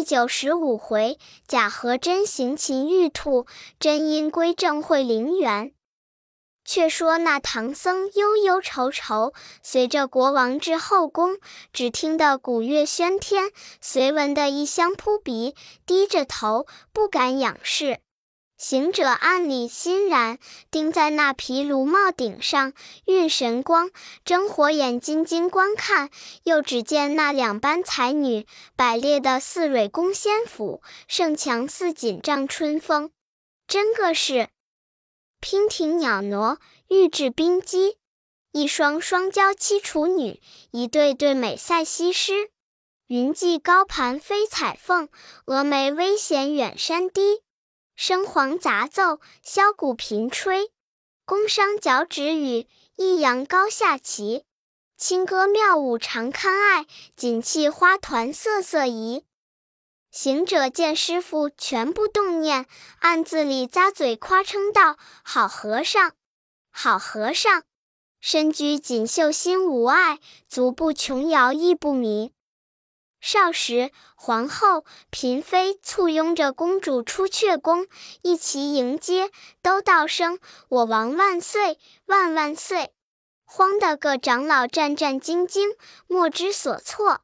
第九十五回，假和真行擒玉兔，真因归正会灵元。却说那唐僧忧忧愁愁，随着国王至后宫，只听得鼓乐喧天，随闻的异香扑鼻，低着头不敢仰视。行者暗里欣然，盯在那毗卢帽顶上，运神光，睁火眼金睛观看。又只见那两班才女，摆列的似蕊宫仙府，胜强似锦帐春风，真个是。娉婷袅娜，玉质冰肌；一双双娇妻处女，一对对美赛西施。云髻高盘飞彩凤，蛾眉微显远山低。笙簧杂奏，箫鼓频吹。宫商角徵羽，抑扬高下齐。清歌妙舞常堪爱，锦气花团瑟瑟移。行者见师傅全不动念，暗自里咂嘴夸称道：“好和尚，好和尚！身居锦绣心无碍，足步琼瑶亦不迷。”少时，皇后、嫔妃簇拥着公主出阙宫，一齐迎接，都道声：“我王万岁，万万岁！”慌得各长老战战兢兢，莫知所措。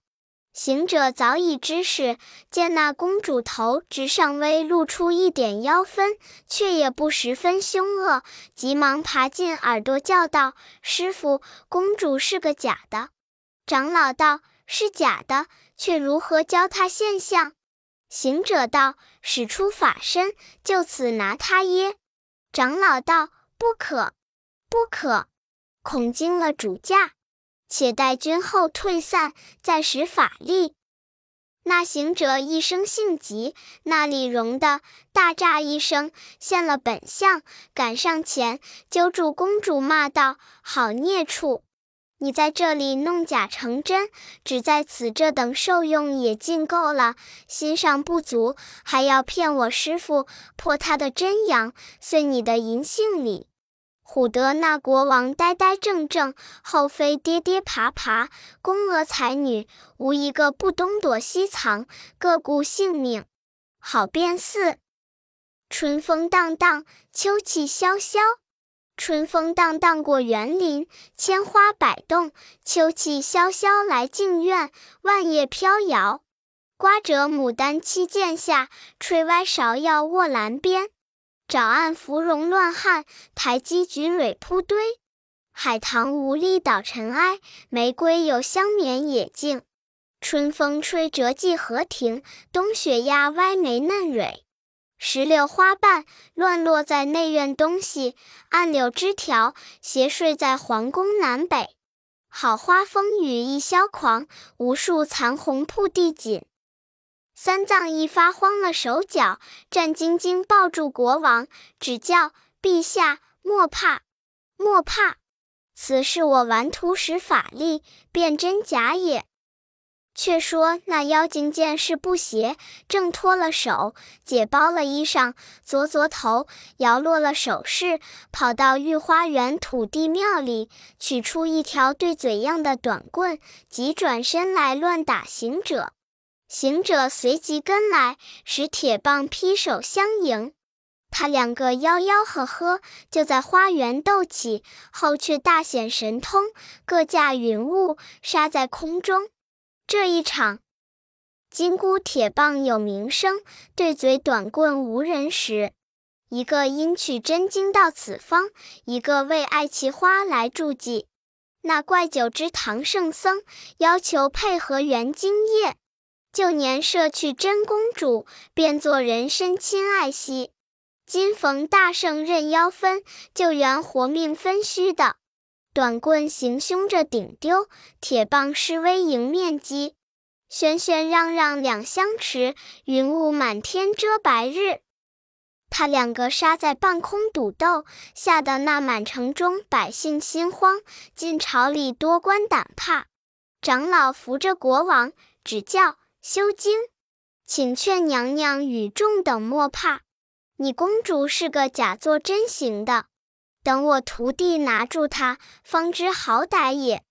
行者早已知事，见那公主头直上微露出一点妖分，却也不十分凶恶，急忙爬进耳朵叫道：“师傅，公主是个假的。”长老道：“是假的，却如何教他现象？”行者道：“使出法身，就此拿他耶？”长老道：“不可，不可，恐惊了主驾。”且待君后退散，再使法力。那行者一生性急，那里容的，大乍一声，现了本相，赶上前揪住公主，骂道：“好孽畜！你在这里弄假成真，只在此这等受用也尽够了，心上不足，还要骗我师傅，破他的真阳，遂你的银杏里。”唬得那国王呆呆怔怔，后妃跌跌爬爬，宫娥才女无一个不东躲西藏，各顾性命。好变似春风荡荡，秋气萧萧。春风荡荡过园林，千花摆动；秋气萧萧来静院，万叶飘摇。刮折牡丹七剑下，吹歪芍药卧栏边。沼岸芙蓉乱汉，台基菊蕊铺堆。海棠无力捣尘埃，玫瑰有香眠野径。春风吹折荠荷亭，冬雪压歪梅嫩蕊。石榴花瓣乱落在内院东西，暗柳枝条斜睡在皇宫南北。好花风雨一萧狂，无数残红铺地锦。三藏一发慌了手脚，战兢兢抱住国王，只叫陛下莫怕，莫怕，此事我顽徒使法力，辨真假也。却说那妖精见势不协，挣脱了手，解包了衣裳，左左头，摇落了首饰，跑到御花园土地庙里，取出一条对嘴样的短棍，急转身来乱打行者。行者随即跟来，使铁棒劈手相迎。他两个吆吆喝喝，就在花园斗起。后却大显神通，各驾云雾，杀在空中。这一场，金箍铁棒有名声，对嘴短棍无人识。一个因取真经到此方，一个为爱奇花来助祭。那怪酒之唐圣僧要求配合圆经液。旧年摄去真公主，变作人身亲爱惜。今逢大圣任妖分，救援活命分虚的。短棍行凶着顶丢，铁棒施威迎面击。喧喧嚷嚷两相持，云雾满天遮白日。他两个杀在半空赌斗，吓得那满城中百姓心慌，进朝里多官胆怕。长老扶着国王，只叫。修经，请劝娘娘与众等莫怕。你公主是个假作真行的，等我徒弟拿住他，方知好歹也。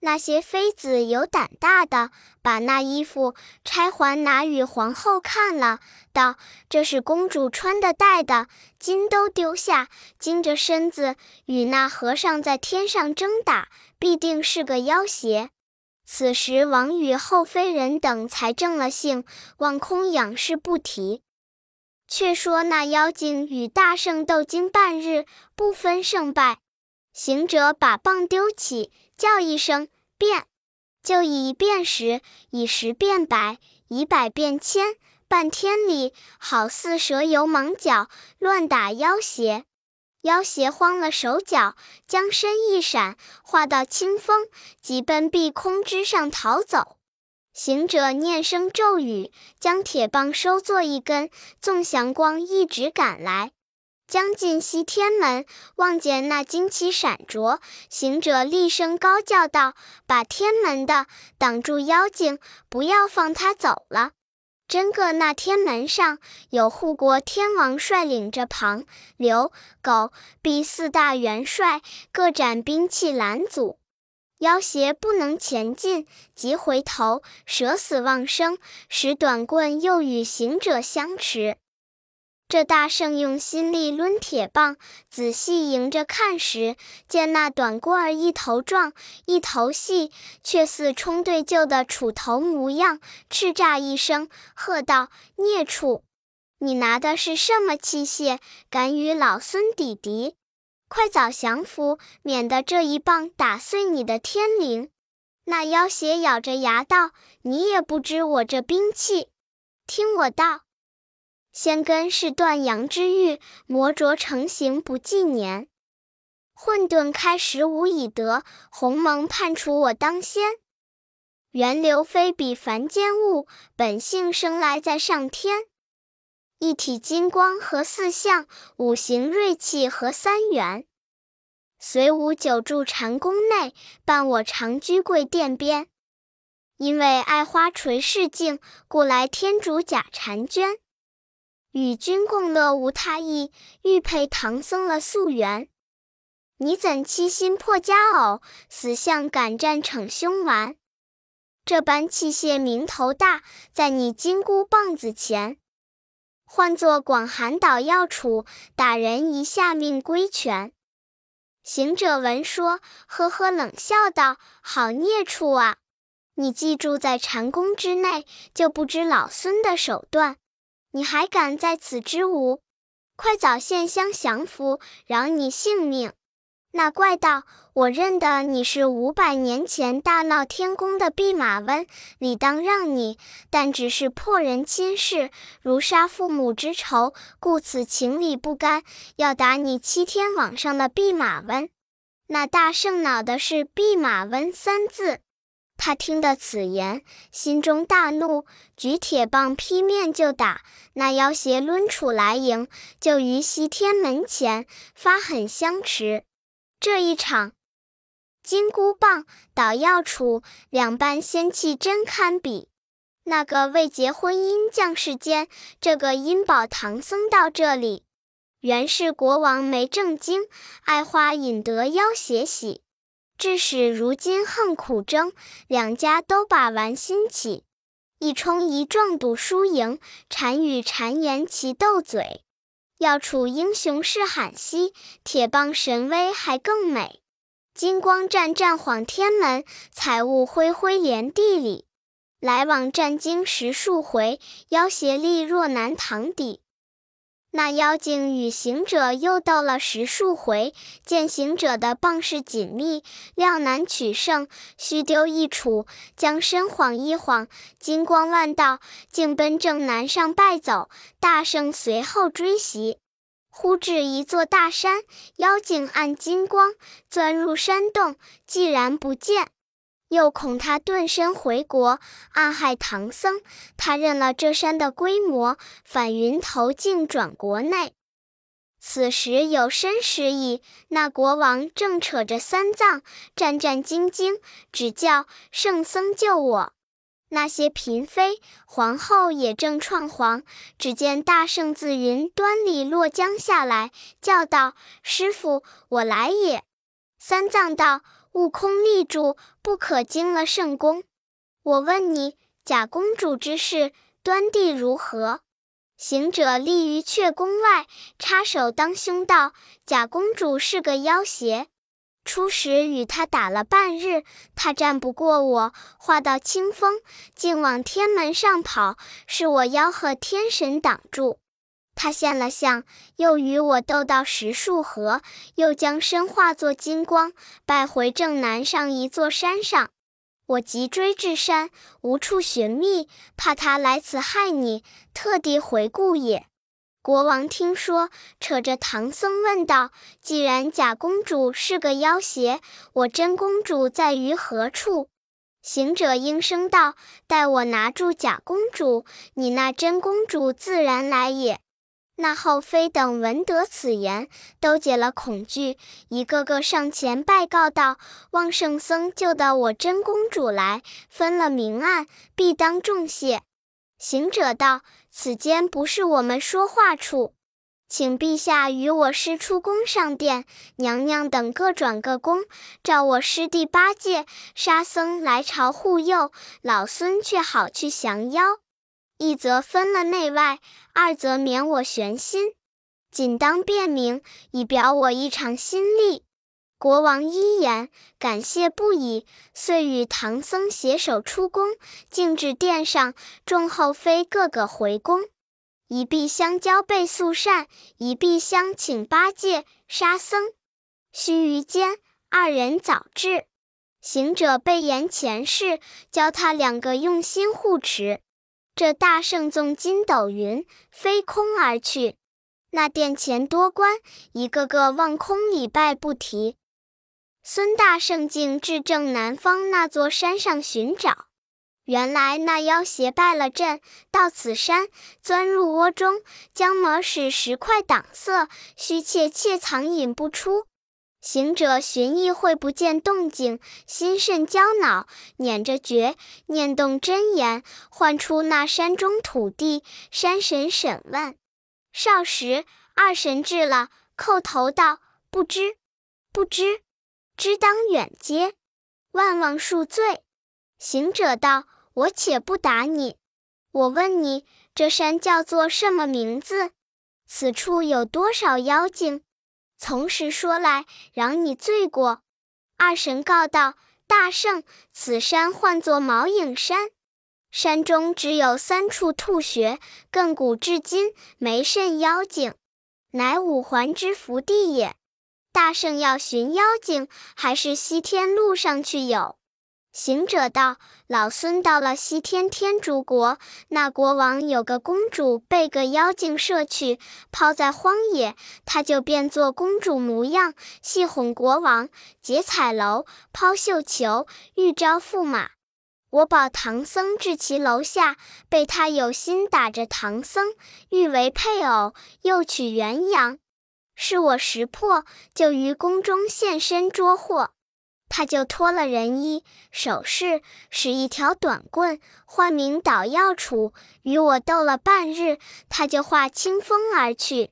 那些妃子有胆大的，把那衣服钗环拿与皇后看了，道：“这是公主穿的戴的，金都丢下，惊着身子与那和尚在天上争打，必定是个妖邪。”此时王与后妃人等才正了性，望空仰视不提。却说那妖精与大圣斗经半日，不分胜败。行者把棒丢起，叫一声“变”，就以变十，以十变百，以百变千，半天里好似蛇游蟒脚，乱打妖邪。妖邪慌了手脚，将身一闪，化到清风，急奔碧空之上逃走。行者念声咒语，将铁棒收作一根，纵祥光一直赶来。将近西天门，望见那旌旗闪着，行者厉声高叫道：“把天门的挡住妖精，不要放他走了！”真个那天门上有护国天王率领着庞、刘、狗、毕四大元帅，各展兵器拦阻，妖邪不能前进，即回头，舍死忘生，使短棍又与行者相持。这大圣用心力抡铁棒，仔细迎着看时，见那短棍儿一头壮，一头细，却似冲对旧的杵头模样。叱咤一声，喝道：“孽畜，你拿的是什么器械，敢与老孙抵敌？快早降服，免得这一棒打碎你的天灵！”那妖邪咬着牙道：“你也不知我这兵器，听我道。”仙根是断阳之玉，魔琢成形不计年。混沌开始无以得，鸿蒙判处我当先。源流非比凡间物，本性生来在上天。一体金光和四象，五行锐气和三元。随吾久住禅宫内，伴我常居贵殿边。因为爱花垂世镜，故来天竺假婵娟。与君共乐无他意，欲配唐僧了夙缘。你怎欺心破佳偶，死相敢战逞凶顽？这般器械名头大，在你金箍棒子前，唤作广寒岛药杵，打人一下命归全。行者闻说，呵呵冷笑道：“好孽畜啊！你既住在禅宫之内，就不知老孙的手段。”你还敢在此之无？快早现香降服，饶你性命！那怪道：“我认得你是五百年前大闹天宫的弼马温，理当让你，但只是破人亲事，如杀父母之仇，故此情理不甘，要打你七天网上的弼马温。”那大圣恼的是“弼马温”三字。他听得此言，心中大怒，举铁棒劈面就打。那妖邪抡杵来迎，就于西天门前发狠相持。这一场，金箍棒、捣药杵两般仙气真堪比。那个未结婚姻降世间，这个阴保唐僧到这里，原是国王没正经，爱花引得妖邪喜。致使如今恨苦争，两家都把玩心起，一冲一撞赌输赢，谗语谗言齐斗嘴。要处英雄是罕稀，铁棒神威还更美。金光湛湛晃天门，彩雾恢恢连地里。来往战经十数回，妖邪力若难堂底。那妖精与行者又斗了十数回，见行者的棒势紧密，料难取胜，须丢一杵，将身晃一晃，金光乱道，竟奔正南上败走。大圣随后追袭，忽至一座大山，妖精按金光钻入山洞，既然不见。又恐他遁身回国，暗害唐僧，他认了这山的规模，返云头径转国内。此时有申时矣，那国王正扯着三藏，战战兢兢，只叫圣僧救我。那些嫔妃、皇后也正创皇，只见大圣自云端里落江下来，叫道：“师傅，我来也。”三藏道：“悟空立住，不可惊了圣公。我问你，假公主之事端地如何？”行者立于阙宫外，插手当胸道：“假公主是个妖邪。”初时与他打了半日，他战不过我，化道清风，竟往天门上跑，是我吆喝天神挡住。他现了相，又与我斗到十数合，又将身化作金光，败回正南上一座山上。我急追至山，无处寻觅，怕他来此害你，特地回顾也。国王听说，扯着唐僧问道：“既然假公主是个妖邪，我真公主在于何处？”行者应声道：“待我拿住假公主，你那真公主自然来也。”那后妃等闻得此言，都解了恐惧，一个个上前拜告道：“望圣僧救到我真公主来，分了明暗，必当重谢。”行者道。此间不是我们说话处，请陛下与我师出宫上殿，娘娘等各转各宫，召我师弟八戒、沙僧来朝护佑，老孙却好去降妖。一则分了内外，二则免我悬心，仅当便明，以表我一场心力。国王一言，感谢不已，遂与唐僧携手出宫，径至殿上，众后妃个个回宫。一壁相交备素膳，一壁相请八戒、沙僧。须臾间，二人早至。行者备言前事，教他两个用心护持。这大圣纵筋斗云，飞空而去。那殿前多官，一个个望空礼拜不提。孙大圣径至正南方那座山上寻找，原来那妖邪败了阵，到此山钻入窝中，将魔使石块挡塞，虚怯怯藏隐不出。行者寻一会不见动静，心甚焦恼，捻着诀，念动真言，唤出那山中土地。山神审问，少时二神至了，叩头道：“不知，不知。”知当远接，万望恕罪。行者道：“我且不打你，我问你，这山叫做什么名字？此处有多少妖精？从实说来，饶你罪过。”二神告道：“大圣，此山唤作毛影山，山中只有三处兔穴，亘古至今没甚妖精，乃五环之福地也。”大圣要寻妖精，还是西天路上去有？行者道：“老孙到了西天天竺国，那国王有个公主被个妖精摄去，抛在荒野，他就变作公主模样，戏哄国王，结彩楼，抛绣球，欲招驸马。我保唐僧至其楼下，被他有心打着唐僧，欲为配偶，又取元阳。”是我识破，就于宫中现身捉获，他就脱了人衣，手势使一条短棍，唤名捣药杵，与我斗了半日，他就化清风而去。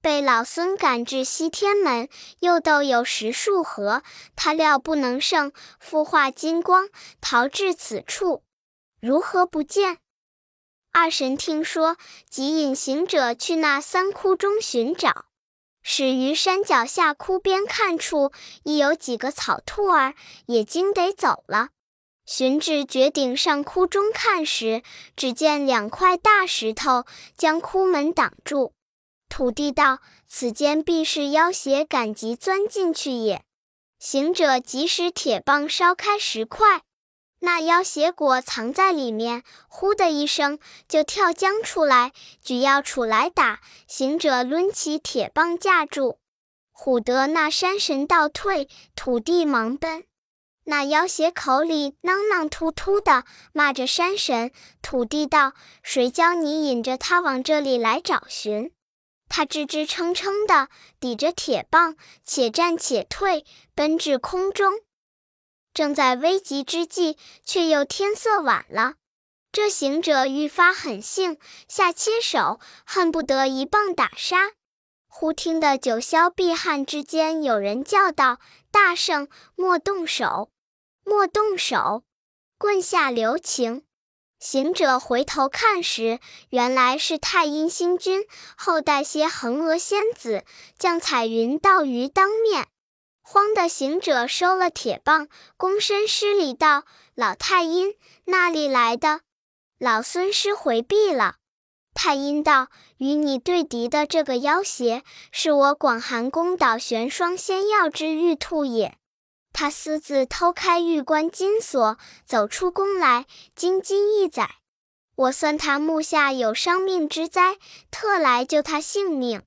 被老孙赶至西天门，又斗有十数合，他料不能胜，复化金光逃至此处，如何不见？二神听说，即引行者去那三窟中寻找。始于山脚下窟边看处，亦有几个草兔儿，也惊得走了。寻至绝顶上窟中看时，只见两块大石头将窟门挡住。土地道：“此间必是妖邪赶集钻进去也。”行者即使铁棒烧开石块。那妖邪果藏在里面，呼的一声就跳将出来，举要杵来打。行者抡起铁棒架住，唬得那山神倒退，土地忙奔。那妖邪口里囔囔突突的骂着山神。土地道：“谁教你引着他往这里来找寻？”他支支撑撑的抵着铁棒，且战且退，奔至空中。正在危急之际，却又天色晚了。这行者愈发狠性，下切手，恨不得一棒打杀。忽听得九霄碧汉之间有人叫道：“大圣莫动手，莫动手，棍下留情。”行者回头看时，原来是太阴星君后代些横娥仙子将彩云倒于当面。慌的行者收了铁棒，躬身施礼道：“老太阴，那里来的？”老孙师回避了。太阴道：“与你对敌的这个妖邪，是我广寒宫岛玄霜仙药之玉兔也。他私自偷开玉关金锁，走出宫来，经今一载。我算他目下有伤命之灾，特来救他性命。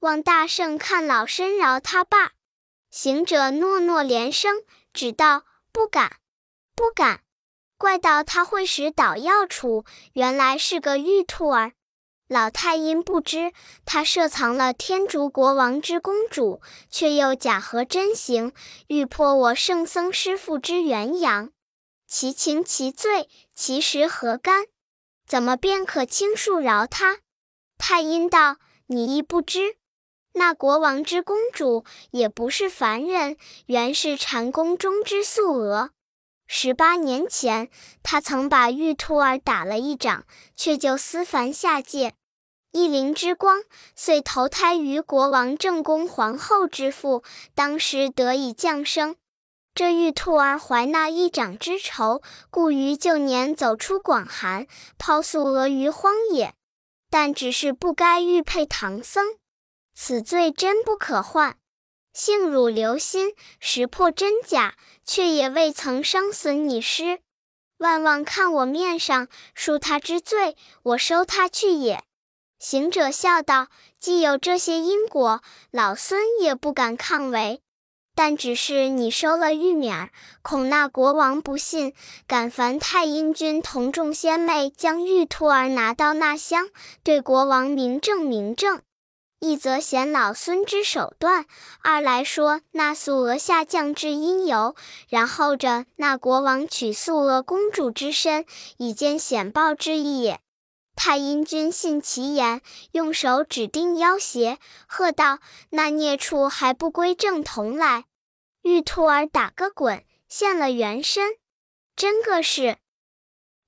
望大圣看老身饶他罢。”行者诺诺连声，只道：“不敢，不敢。”怪道他会使捣药杵，原来是个玉兔儿。老太阴不知，他设藏了天竺国王之公主，却又假合真形，欲破我圣僧师父之元阳。其情其罪，其实何干？怎么便可轻恕饶他？太阴道：“你亦不知，那国王之公主也不是凡人，原是禅宫中之素娥。”十八年前，他曾把玉兔儿打了一掌，却就思凡下界，一灵之光，遂投胎于国王正宫皇后之腹，当时得以降生。这玉兔儿怀那一掌之仇，故于旧年走出广寒，抛素娥于荒野。但只是不该玉佩唐僧，此罪真不可换。幸汝留心识破真假，却也未曾伤损你师。万望看我面上恕他之罪，我收他去也。行者笑道：“既有这些因果，老孙也不敢抗违。但只是你收了玉冕，恐那国王不信，敢烦太阴君同众仙妹将玉兔儿拿到那厢，对国王明证明证。”一则显老孙之手段，二来说那素娥下降之因由，然后着那国王娶素娥公主之身，以见显报之意也。太阴君信其言，用手指定妖邪，喝道：“那孽畜还不归正统来！”玉兔儿打个滚，现了原身，真个是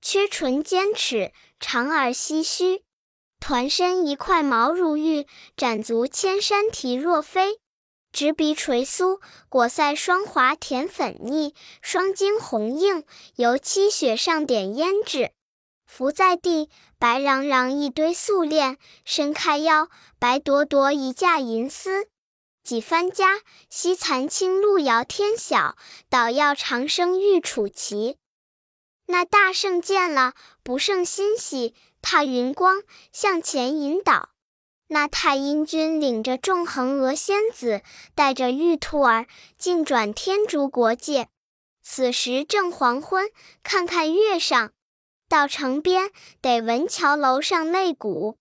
缺唇尖齿，长耳唏须。团身一块毛如玉，展足千山蹄若飞。直鼻垂酥，果腮霜滑甜粉腻，双睛红映，油漆雪上点胭脂。伏在地，白嚷嚷一堆素链；伸开腰，白朵朵一架银丝。几番家，西残青路遥天晓，捣药长生玉杵齐。那大圣见了，不胜欣喜。踏云光向前引导，那太阴君领着众恒娥仙子，带着玉兔儿，进转天竺国界。此时正黄昏，看看月上，到城边得闻桥楼上擂鼓。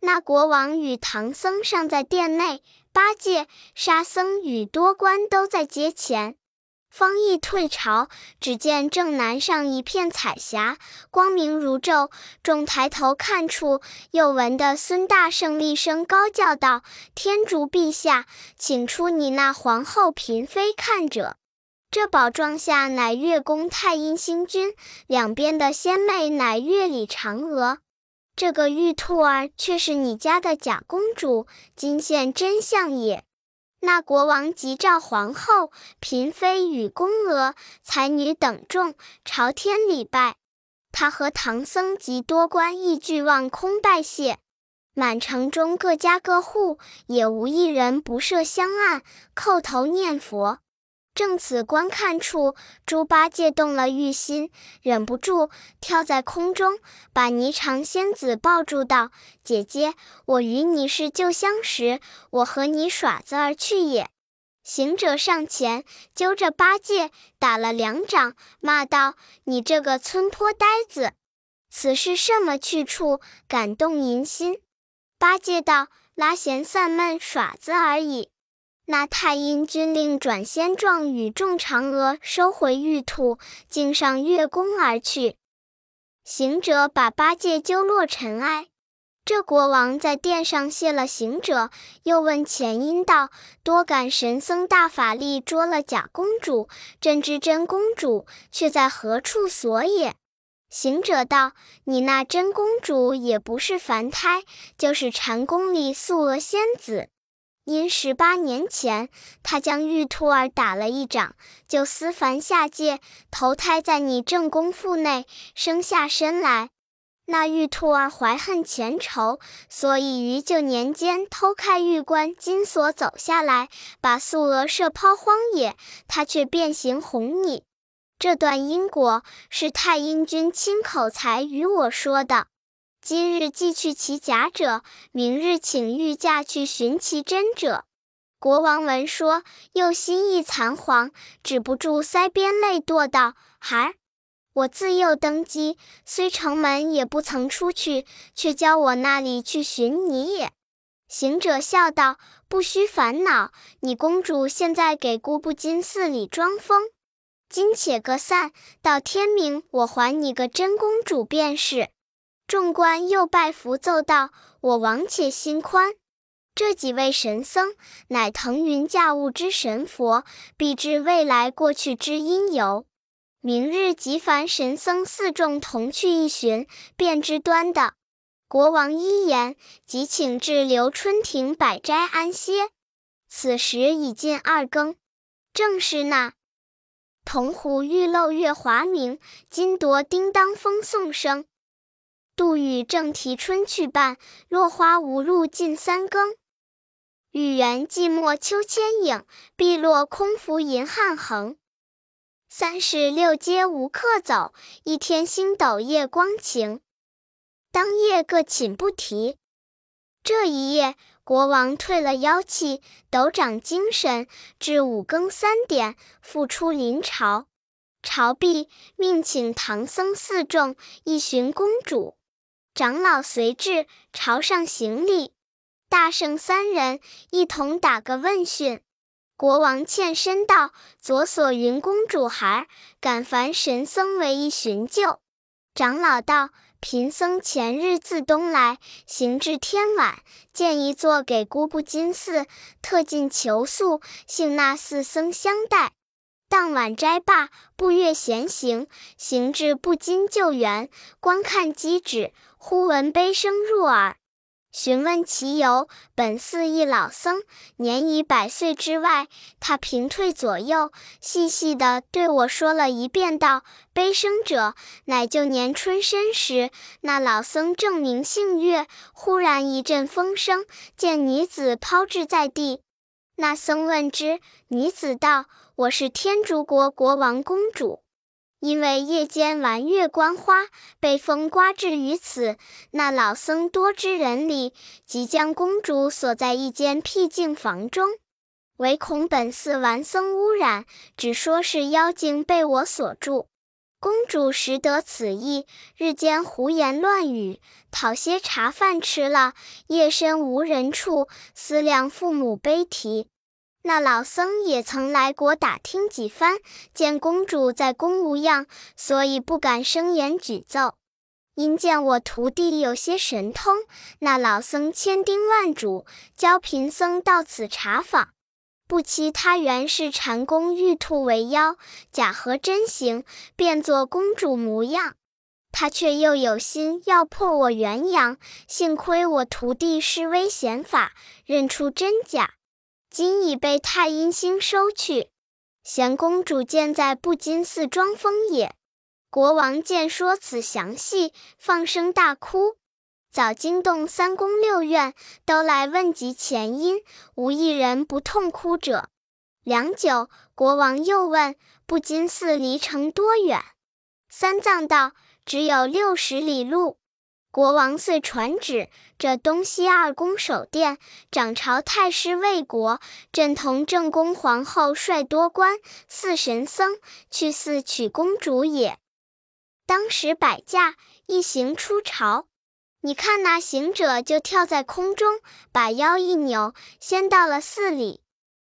那国王与唐僧尚在殿内，八戒、沙僧与多官都在阶前。方一退朝，只见正南上一片彩霞，光明如昼。众抬头看处，又闻得孙大圣厉声高叫道：“天竺陛下，请出你那皇后嫔妃看者。这宝幢下乃月宫太阴星君，两边的仙妹乃月里嫦娥。这个玉兔儿却是你家的假公主，今现真相也。”那国王即召皇后、嫔妃与宫娥、才女等众朝天礼拜，他和唐僧及多官亦俱望空拜谢。满城中各家各户也无一人不设香案，叩头念佛。正此观看处，猪八戒动了欲心，忍不住跳在空中，把霓裳仙子抱住道：“姐姐，我与你是旧相识，我和你耍子而去也。”行者上前揪着八戒打了两掌，骂道：“你这个村坡呆子，此是什么去处，感动淫心？”八戒道：“拉闲散闷耍子而已。”那太阴君令转仙状，与众嫦娥收回玉兔，径上月宫而去。行者把八戒揪落尘埃，这国王在殿上谢了行者，又问前因道：“多感神僧大法力，捉了假公主，真知真公主却在何处所也？”行者道：“你那真公主也不是凡胎，就是禅宫里素娥仙子。因十八年前，他将玉兔儿打了一掌，就思凡下界，投胎在你正宫腹内，生下身来。”那玉兔儿怀恨前仇，所以于旧年间偷开玉关金锁走下来，把素娥射抛荒野。他却变形哄你。这段因果是太阴君亲口才与我说的。今日既去其假者，明日请御驾去寻其真者。国王闻说，又心意残惶，止不住腮边泪，堕道：“孩儿。”我自幼登基，虽城门也不曾出去，却教我那里去寻你也。行者笑道：“不须烦恼，你公主现在给姑不金寺里装疯。今且各散，到天明我还你个真公主便是。”众官又拜伏奏道：“我王且心宽。这几位神僧，乃腾云驾雾之神佛，必知未来过去之因由。”明日即凡神僧四众同去一巡，便知端的。国王一言，即请至留春亭百斋安歇。此时已近二更，正是那铜壶玉漏月华明，金铎叮当风送声。杜宇正啼春去半，落花无路近三更。雨园寂寞秋千影，碧落空浮银汉横。三十六街无客走，一天星斗夜光晴。当夜各寝不提。这一夜，国王退了妖气，斗长精神，至五更三点，复出临朝。朝毕，命请唐僧四众一寻公主。长老随至，朝上行礼。大圣三人一同打个问讯。国王欠身道：“左所云公主孩，敢烦神僧为一寻救。”长老道：“贫僧前日自东来，行至天晚，见一座给姑不金寺，特进求宿，幸那四僧相待。当晚斋罢，步月闲行，行至不金救援，观看机旨，忽闻悲声入耳。”询问其由，本寺一老僧，年已百岁之外。他平退左右，细细地对我说了一遍，道：“悲声者，乃旧年春申时，那老僧正名姓岳，忽然一阵风声，见女子抛掷在地。那僧问之，女子道：‘我是天竺国国王公主。’”因为夜间玩月观花，被风刮至于此。那老僧多知人理，即将公主锁在一间僻静房中，唯恐本寺玩僧污染，只说是妖精被我锁住。公主识得此意，日间胡言乱语，讨些茶饭吃了，夜深无人处，思量父母悲啼。那老僧也曾来国打听几番，见公主在宫无恙，所以不敢声言举奏。因见我徒弟有些神通，那老僧千叮万嘱，教贫僧到此查访。不期他原是禅宫玉兔为妖，假合真形，变作公主模样。他却又有心要破我元阳，幸亏我徒弟施微显法，认出真假。今已被太阴星收去，贤公主见在不金寺装疯也。国王见说此详细，放声大哭，早惊动三宫六院，都来问及前因，无一人不痛哭者。良久，国王又问：不金寺离城多远？三藏道：只有六十里路。国王遂传旨：这东西二宫守殿，掌朝太师魏国。朕同正宫皇后率多官四神僧去寺取公主也。当时摆驾一行出朝，你看那行者就跳在空中，把腰一扭，先到了寺里。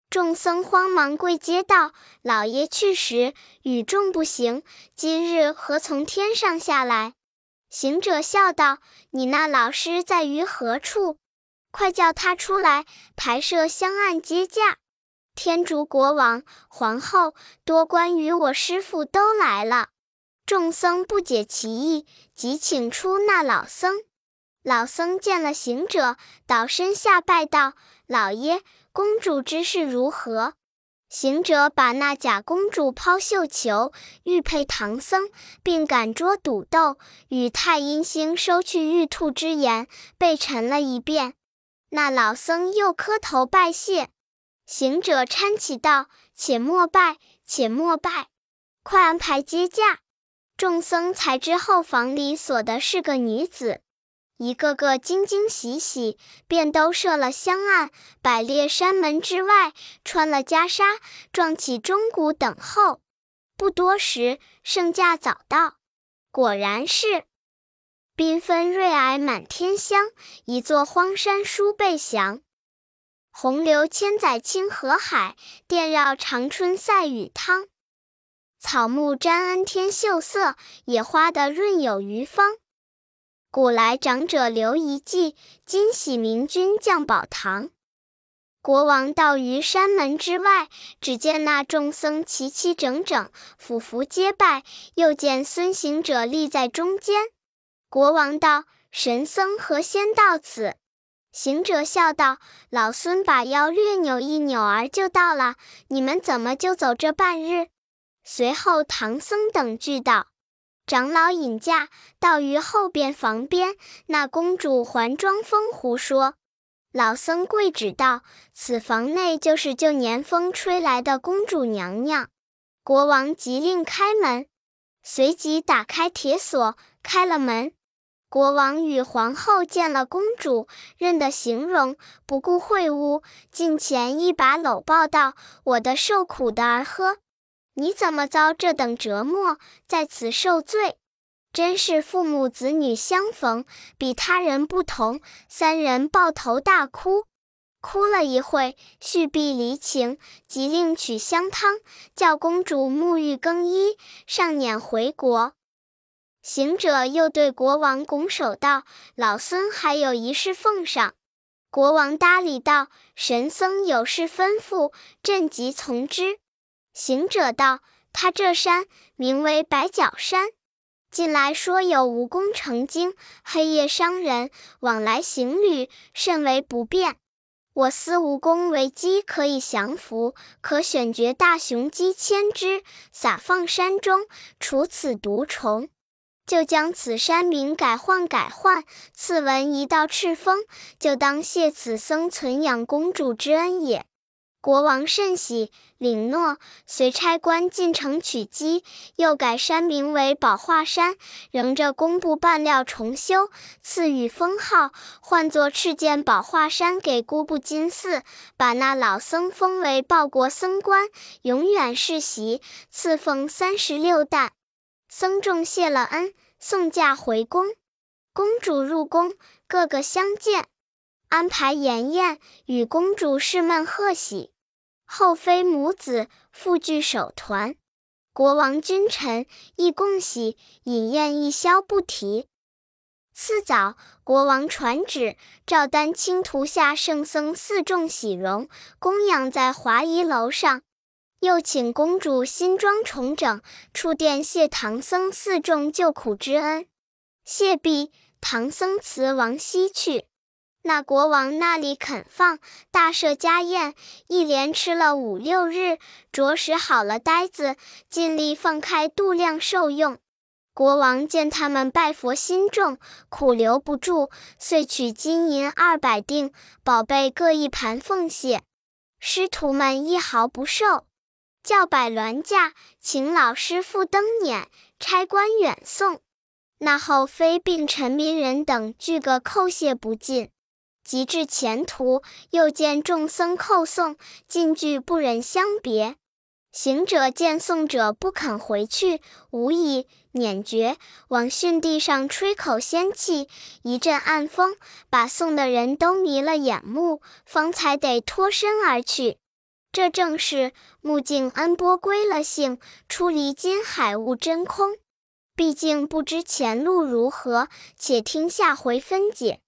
众僧慌忙跪接道：“老爷去时与众不行，今日何从天上下来？”行者笑道：“你那老师在于何处？快叫他出来，抬设香案接驾。”天竺国王、皇后、多关于我师父都来了。众僧不解其意，即请出那老僧。老僧见了行者，倒身下拜道：“老爷，公主之事如何？”行者把那假公主抛绣球，欲配唐僧，并赶捉赌斗，与太阴星收去玉兔之言，被陈了一遍。那老僧又磕头拜谢。行者搀起道：“且莫拜，且莫拜，快安排接驾。”众僧才知后房里锁的是个女子。一个个惊惊喜喜，便都设了香案，摆列山门之外，穿了袈裟，撞起钟鼓等候。不多时，圣驾早到，果然是缤纷瑞霭满天香，一座荒山殊倍祥。洪流千载清河海，电绕长春赛雨汤。草木沾恩天秀色，野花的润有余芳。古来长者留遗迹，今喜明君降宝堂。国王到于山门之外，只见那众僧齐齐整整，俯伏皆拜。又见孙行者立在中间。国王道：“神僧何先到此？”行者笑道：“老孙把腰略扭一扭儿就到了。你们怎么就走这半日？”随后唐僧等俱道。长老引驾到于后边房边，那公主还装疯胡说。老僧跪指道：“此房内就是旧年风吹来的公主娘娘。”国王急令开门，随即打开铁锁，开了门。国王与皇后见了公主，认得形容，不顾秽污，近前一把搂抱道：“我的受苦的儿呵！”你怎么遭这等折磨，在此受罪？真是父母子女相逢，比他人不同。三人抱头大哭，哭了一会，续毕离情，即令取香汤，叫公主沐浴更衣，上辇回国。行者又对国王拱手道：“老孙还有一事奉上。”国王搭理道：“神僧有事吩咐，朕即从之。”行者道：“他这山名为白角山，近来说有蜈蚣成精，黑夜伤人，往来行旅甚为不便。我思蜈蚣为鸡，可以降服，可选绝大雄鸡千只，撒放山中，除此毒虫，就将此山名改换改换。赐闻一道赤峰，就当谢此僧存养公主之恩也。”国王甚喜，领诺，随差官进城取机，又改山名为宝化山，仍着工部半料重修，赐予封号，唤作赤剑宝化山，给姑布金寺，把那老僧封为报国僧官，永远世袭，赐俸三十六担。僧众谢了恩，送驾回宫。公主入宫，个个相见。安排筵宴，与公主侍们贺喜，后妃母子复聚首团，国王君臣亦共喜，饮宴一宵不提。次早，国王传旨，照丹青图下圣僧四众喜容，供养在华仪楼上，又请公主新装重整，出殿谢唐僧四众救苦之恩。谢毕，唐僧辞王西去。那国王那里肯放，大设家宴，一连吃了五六日，着实好了呆子，尽力放开度量受用。国王见他们拜佛心重，苦留不住，遂取金银二百锭，宝贝各一盘奉谢。师徒们一毫不受，叫摆銮驾，请老师傅登辇，差官远送。那后妃并臣民人等俱个叩谢不尽。及至前途，又见众僧叩送，尽句不忍相别。行者见送者不肯回去，无以捻诀，往逊地上吹口仙气，一阵暗风，把送的人都迷了眼目，方才得脱身而去。这正是目镜恩波归了性，出离金海悟真空。毕竟不知前路如何，且听下回分解。